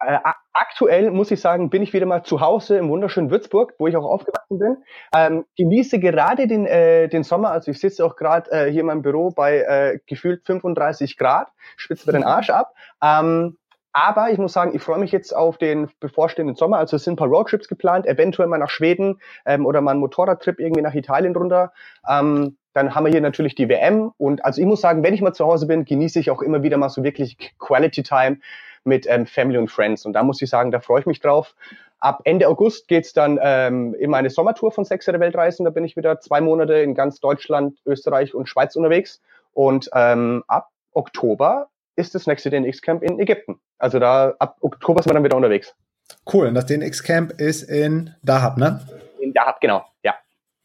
Äh, aktuell muss ich sagen, bin ich wieder mal zu Hause im wunderschönen Würzburg, wo ich auch aufgewachsen bin. Ähm, genieße gerade den, äh, den Sommer, also ich sitze auch gerade äh, hier in meinem Büro bei äh, gefühlt 35 Grad, spitze mir den Arsch ab. Ähm, aber ich muss sagen, ich freue mich jetzt auf den bevorstehenden Sommer. Also es sind ein paar Roadtrips geplant, eventuell mal nach Schweden ähm, oder mal ein Motorradtrip irgendwie nach Italien runter. Ähm, dann haben wir hier natürlich die WM. Und also ich muss sagen, wenn ich mal zu Hause bin, genieße ich auch immer wieder mal so wirklich Quality Time mit ähm, Family und Friends. Und da muss ich sagen, da freue ich mich drauf. Ab Ende August geht's dann ähm, in meine Sommertour von Sechser Weltreisen. Da bin ich wieder zwei Monate in ganz Deutschland, Österreich und Schweiz unterwegs. Und ähm, ab Oktober ist das nächste DNX-Camp in Ägypten. Also da ab Oktober sind wir dann wieder unterwegs. Cool. Und das DNX-Camp ist in Dahab, ne? In Dahab, genau. Ja.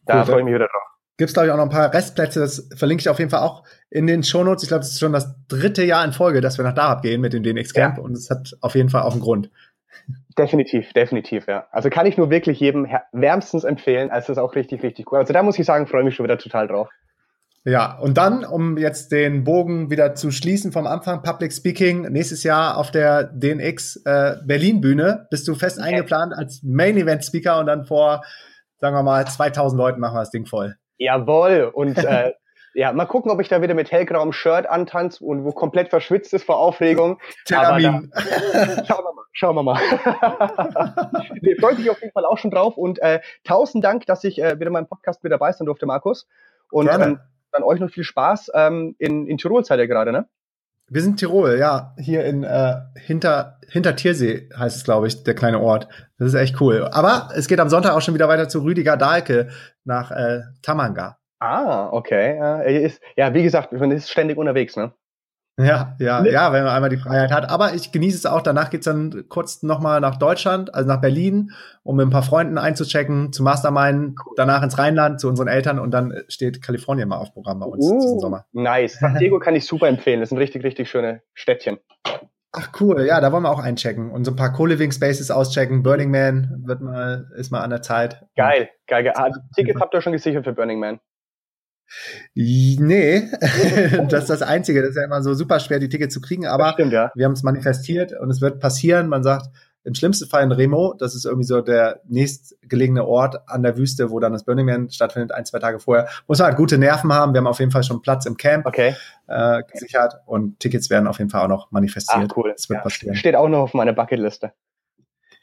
Da cool. freue ich mich wieder drauf gibt es, glaube ich, auch noch ein paar Restplätze. Das verlinke ich auf jeden Fall auch in den Shownotes. Ich glaube, das ist schon das dritte Jahr in Folge, dass wir nach Dahab gehen mit dem DNX Camp ja. und es hat auf jeden Fall auch einen Grund. Definitiv, definitiv, ja. Also kann ich nur wirklich jedem wärmstens empfehlen. Also das ist auch richtig, richtig cool. Also da muss ich sagen, freue mich schon wieder total drauf. Ja, und dann, um jetzt den Bogen wieder zu schließen vom Anfang, Public Speaking, nächstes Jahr auf der DNX äh, Berlin Bühne bist du fest okay. eingeplant als Main Event Speaker und dann vor, sagen wir mal, 2000 Leuten machen wir das Ding voll. Jawohl. Und äh, ja, mal gucken, ob ich da wieder mit hellgrauem Shirt antanze und wo komplett verschwitzt ist vor Aufregung. Termin. Schauen wir mal. Schauen wir mal. nee, freue mich auf jeden Fall auch schon drauf und äh, tausend Dank, dass ich äh, wieder meinem Podcast mit dabei sein durfte, Markus. Und ähm, dann euch noch viel Spaß. Ähm, in, in Tirol seid ihr gerade, ne? Wir sind Tirol, ja. Hier in äh, hinter, hinter Tiersee heißt es, glaube ich, der kleine Ort. Das ist echt cool. Aber es geht am Sonntag auch schon wieder weiter zu Rüdiger Dahlke nach äh, Tamanga. Ah, okay. Ist, ja, wie gesagt, man ist ständig unterwegs, ne? Ja, ja, ja, wenn man einmal die Freiheit hat. Aber ich genieße es auch. Danach geht's dann kurz nochmal nach Deutschland, also nach Berlin, um mit ein paar Freunden einzuchecken, zu Mastermind, danach ins Rheinland zu unseren Eltern und dann steht Kalifornien mal auf Programm bei uns uh, diesen Sommer. Nice. San Diego kann ich super empfehlen. Das sind richtig, richtig schöne Städtchen. Ach cool, ja, da wollen wir auch einchecken und so ein paar Co-Living Spaces auschecken. Burning Man wird mal, ist mal an der Zeit. Geil, geil, geil. Ah, Tickets habt ihr schon gesichert für Burning Man? Nee, das ist das Einzige. Das ist ja immer so super schwer, die Tickets zu kriegen. Aber stimmt, ja. wir haben es manifestiert und es wird passieren. Man sagt, im schlimmsten Fall in Remo, das ist irgendwie so der nächstgelegene Ort an der Wüste, wo dann das Burning Man stattfindet, ein, zwei Tage vorher. Muss man halt gute Nerven haben. Wir haben auf jeden Fall schon Platz im Camp okay. äh, gesichert und Tickets werden auf jeden Fall auch noch manifestiert. Ah, cool. Das wird ja, passieren. Steht auch noch auf meiner Bucketliste.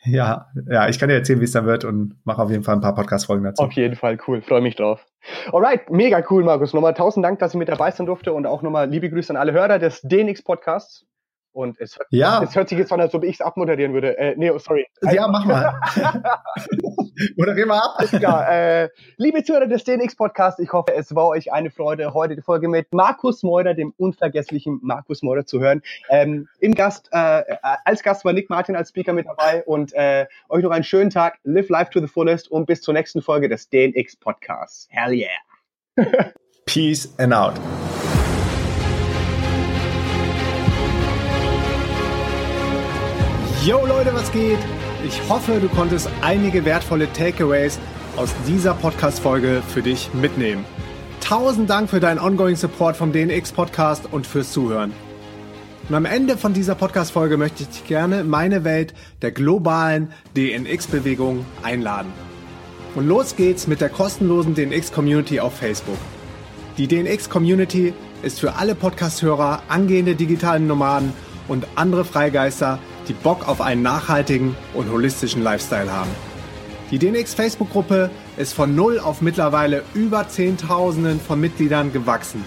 Ja, ja, ich kann dir erzählen, wie es dann wird und mache auf jeden Fall ein paar Podcast-Folgen dazu. Auf jeden Fall, cool, freue mich drauf. Alright, mega cool, Markus. Nochmal tausend Dank, dass ich mit dabei sein durfte und auch nochmal liebe Grüße an alle Hörer des DNX Podcasts. Und es, ja. es hört sich jetzt an, als ob ich es abmoderieren würde. Äh, nee, oh, sorry. Ja, mach mal. Moderier mal ab. Ja, äh, liebe Zuhörer des DNX Podcasts, ich hoffe, es war euch eine Freude, heute die Folge mit Markus Meurer, dem unvergesslichen Markus Meurer zu hören. Ähm, Im Gast, äh, als Gast war Nick Martin als Speaker mit dabei und äh, euch noch einen schönen Tag. Live life to the fullest und bis zur nächsten Folge des DNX Podcasts. Hell yeah. Peace and out. Yo Leute, was geht? Ich hoffe, du konntest einige wertvolle Takeaways aus dieser Podcast-Folge für dich mitnehmen. Tausend Dank für deinen ongoing Support vom DNX Podcast und fürs Zuhören. Und am Ende von dieser Podcast-Folge möchte ich dich gerne in meine Welt der globalen DNX-Bewegung einladen. Und los geht's mit der kostenlosen DNX-Community auf Facebook. Die DNX-Community ist für alle Podcast-Hörer, angehende digitalen Nomaden und andere Freigeister, die Bock auf einen nachhaltigen und holistischen Lifestyle haben. Die DNX Facebook-Gruppe ist von null auf mittlerweile über Zehntausenden von Mitgliedern gewachsen.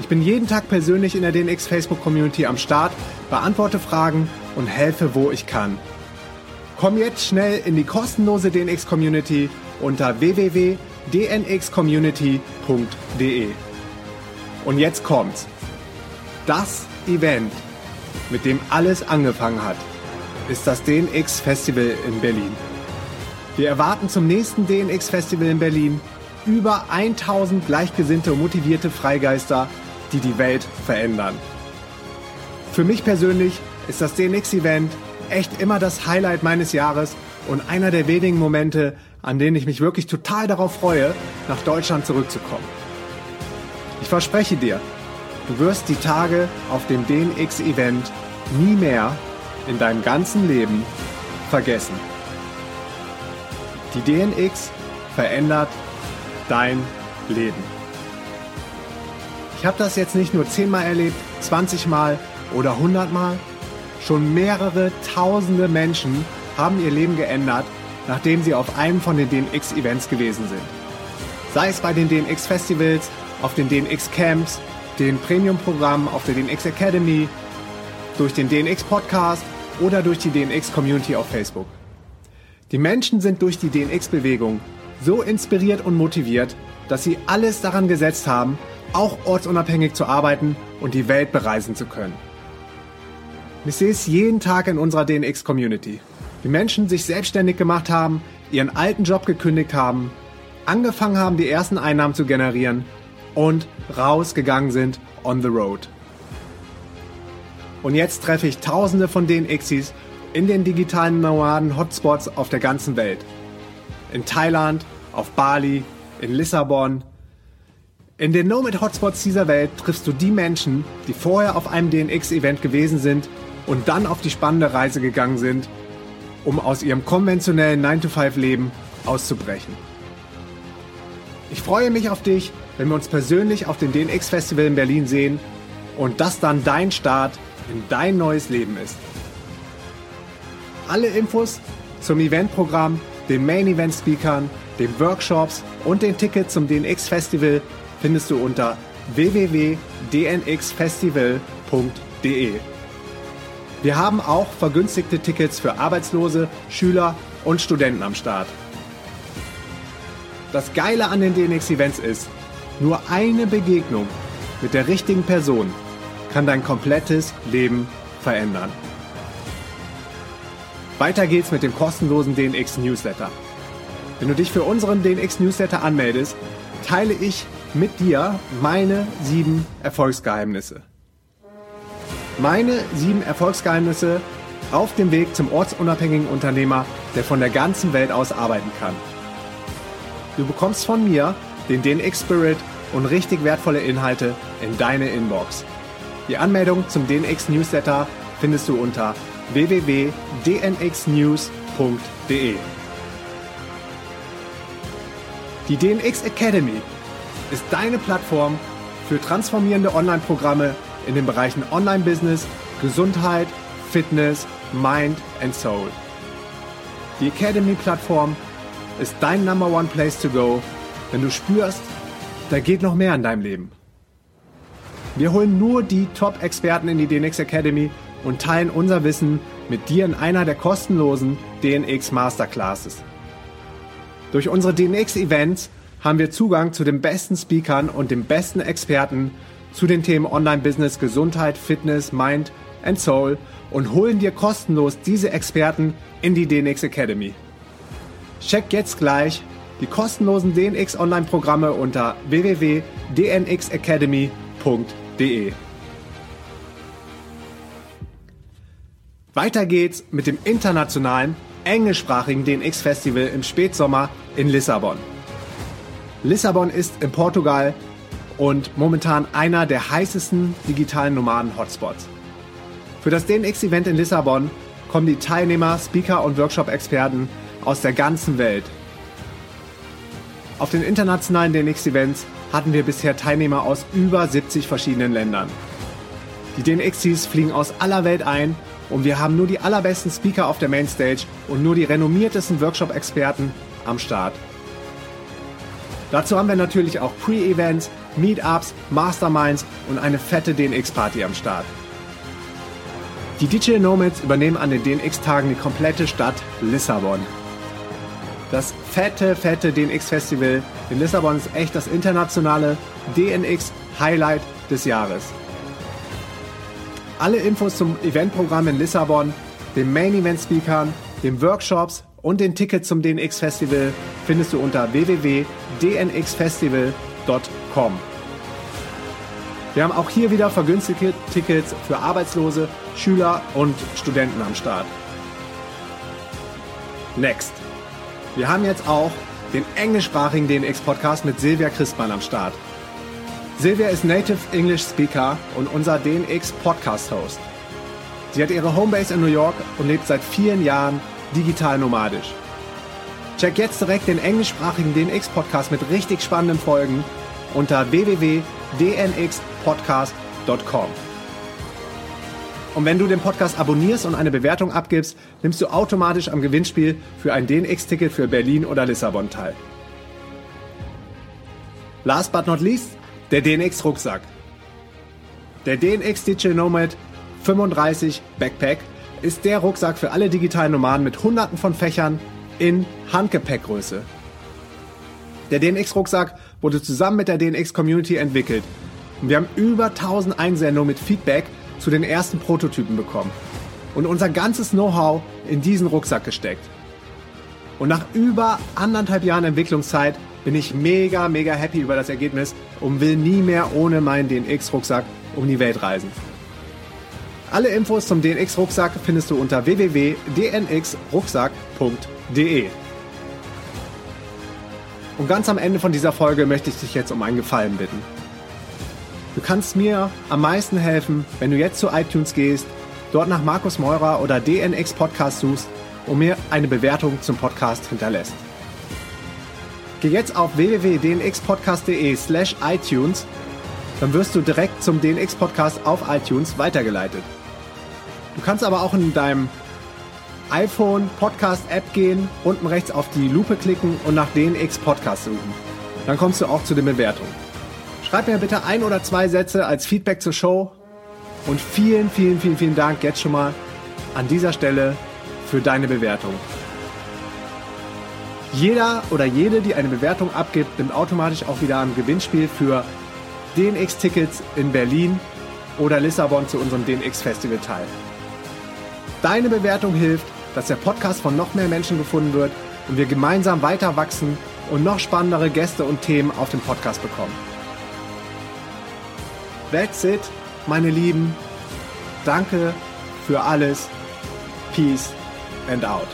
Ich bin jeden Tag persönlich in der DNX Facebook-Community am Start, beantworte Fragen und helfe, wo ich kann. Komm jetzt schnell in die kostenlose DNX-Community unter www.dnxcommunity.de. Und jetzt kommt's. Das Event mit dem alles angefangen hat, ist das DNX Festival in Berlin. Wir erwarten zum nächsten DNX Festival in Berlin über 1000 gleichgesinnte und motivierte Freigeister, die die Welt verändern. Für mich persönlich ist das DNX-Event echt immer das Highlight meines Jahres und einer der wenigen Momente, an denen ich mich wirklich total darauf freue, nach Deutschland zurückzukommen. Ich verspreche dir, Du wirst die Tage auf dem DNX-Event nie mehr in deinem ganzen Leben vergessen. Die DNX verändert dein Leben. Ich habe das jetzt nicht nur 10 Mal erlebt, 20 Mal oder 100 Mal. Schon mehrere tausende Menschen haben ihr Leben geändert, nachdem sie auf einem von den DNX-Events gewesen sind. Sei es bei den DNX-Festivals, auf den DNX-Camps den Premium-Programmen auf der DNX Academy, durch den DNX Podcast oder durch die DNX Community auf Facebook. Die Menschen sind durch die DNX-Bewegung so inspiriert und motiviert, dass sie alles daran gesetzt haben, auch ortsunabhängig zu arbeiten und die Welt bereisen zu können. Ich sehe es jeden Tag in unserer DNX-Community. Die Menschen sich selbstständig gemacht haben, ihren alten Job gekündigt haben, angefangen haben, die ersten Einnahmen zu generieren und rausgegangen sind on the road. Und jetzt treffe ich tausende von den Xis in den digitalen Nomaden-Hotspots auf der ganzen Welt. In Thailand, auf Bali, in Lissabon. In den Nomad-Hotspots dieser Welt triffst du die Menschen, die vorher auf einem DNX-Event gewesen sind und dann auf die spannende Reise gegangen sind, um aus ihrem konventionellen 9-to-5-Leben auszubrechen. Ich freue mich auf dich wenn wir uns persönlich auf dem DNX Festival in Berlin sehen und das dann dein Start in dein neues Leben ist. Alle Infos zum Eventprogramm, den Main Event Speakern, den Workshops und den Tickets zum DNX Festival findest du unter www.dnxfestival.de. Wir haben auch vergünstigte Tickets für Arbeitslose, Schüler und Studenten am Start. Das Geile an den DNX-Events ist, nur eine Begegnung mit der richtigen Person kann dein komplettes Leben verändern. Weiter geht's mit dem kostenlosen DNX Newsletter. Wenn du dich für unseren DNX Newsletter anmeldest, teile ich mit dir meine sieben Erfolgsgeheimnisse. Meine sieben Erfolgsgeheimnisse auf dem Weg zum ortsunabhängigen Unternehmer, der von der ganzen Welt aus arbeiten kann. Du bekommst von mir den DNX Spirit und richtig wertvolle Inhalte in deine Inbox. Die Anmeldung zum DNX Newsletter findest du unter www.dnxnews.de. Die DNX Academy ist deine Plattform für transformierende Online-Programme in den Bereichen Online-Business, Gesundheit, Fitness, Mind and Soul. Die Academy-Plattform ist dein Number One Place to Go, wenn du spürst, da geht noch mehr in deinem Leben. Wir holen nur die Top-Experten in die DNX Academy, und teilen unser Wissen mit dir in einer der kostenlosen DNX Masterclasses. Durch unsere DNX Events haben wir Zugang zu den besten Speakern und den besten Experten zu den Themen Online-Business, Gesundheit, Fitness, Mind and Soul und holen dir kostenlos diese Experten in die DNX Academy. Check jetzt gleich die kostenlosen DNX Online-Programme unter www.dnxacademy.de. Weiter geht's mit dem internationalen englischsprachigen DNX Festival im Spätsommer in Lissabon. Lissabon ist in Portugal und momentan einer der heißesten digitalen Nomaden-Hotspots. Für das DNX-Event in Lissabon kommen die Teilnehmer, Speaker und Workshop-Experten aus der ganzen Welt. Auf den internationalen DNX-Events hatten wir bisher Teilnehmer aus über 70 verschiedenen Ländern. Die DNXs fliegen aus aller Welt ein und wir haben nur die allerbesten Speaker auf der Mainstage und nur die renommiertesten Workshop-Experten am Start. Dazu haben wir natürlich auch Pre-Events, Meetups, Masterminds und eine fette DNX-Party am Start. Die Digital Nomads übernehmen an den DNX-Tagen die komplette Stadt Lissabon. Das fette, fette DNX-Festival in Lissabon ist echt das internationale DNX-Highlight des Jahres. Alle Infos zum Eventprogramm in Lissabon, den Main Event Speakern, den Workshops und den Tickets zum DNX Festival findest du unter www.dnxfestival.com. Wir haben auch hier wieder vergünstigte Tickets für Arbeitslose, Schüler und Studenten am Start. Next. Wir haben jetzt auch den englischsprachigen DNX Podcast mit Silvia Christmann am Start. Silvia ist Native English Speaker und unser DNX Podcast Host. Sie hat ihre Homebase in New York und lebt seit vielen Jahren digital nomadisch. Check jetzt direkt den englischsprachigen DNX Podcast mit richtig spannenden Folgen unter www.dnxpodcast.com. Und wenn du den Podcast abonnierst und eine Bewertung abgibst, nimmst du automatisch am Gewinnspiel für ein DNX-Ticket für Berlin oder Lissabon teil. Last but not least, der DNX Rucksack. Der DNX Digital Nomad 35 Backpack ist der Rucksack für alle digitalen Nomaden mit hunderten von Fächern in Handgepäckgröße. Der DNX Rucksack wurde zusammen mit der DNX Community entwickelt und wir haben über 1000 Einsendungen mit Feedback zu den ersten Prototypen bekommen und unser ganzes Know-how in diesen Rucksack gesteckt. Und nach über anderthalb Jahren Entwicklungszeit bin ich mega, mega happy über das Ergebnis und will nie mehr ohne meinen DNX-Rucksack um die Welt reisen. Alle Infos zum DNX-Rucksack findest du unter www.dnxrucksack.de. Und ganz am Ende von dieser Folge möchte ich dich jetzt um einen Gefallen bitten. Du kannst mir am meisten helfen, wenn du jetzt zu iTunes gehst, dort nach Markus Meurer oder DNX Podcast suchst und mir eine Bewertung zum Podcast hinterlässt. Geh jetzt auf www.dnxpodcast.de slash iTunes, dann wirst du direkt zum DNX Podcast auf iTunes weitergeleitet. Du kannst aber auch in deinem iPhone Podcast App gehen, unten rechts auf die Lupe klicken und nach DNX Podcast suchen. Dann kommst du auch zu den Bewertungen. Schreib mir bitte ein oder zwei Sätze als Feedback zur Show und vielen, vielen, vielen, vielen Dank jetzt schon mal an dieser Stelle für deine Bewertung. Jeder oder jede, die eine Bewertung abgibt, nimmt automatisch auch wieder am Gewinnspiel für DNX-Tickets in Berlin oder Lissabon zu unserem DNX-Festival teil. Deine Bewertung hilft, dass der Podcast von noch mehr Menschen gefunden wird und wir gemeinsam weiter wachsen und noch spannendere Gäste und Themen auf dem Podcast bekommen. That's it, meine Lieben. Danke für alles. Peace and out.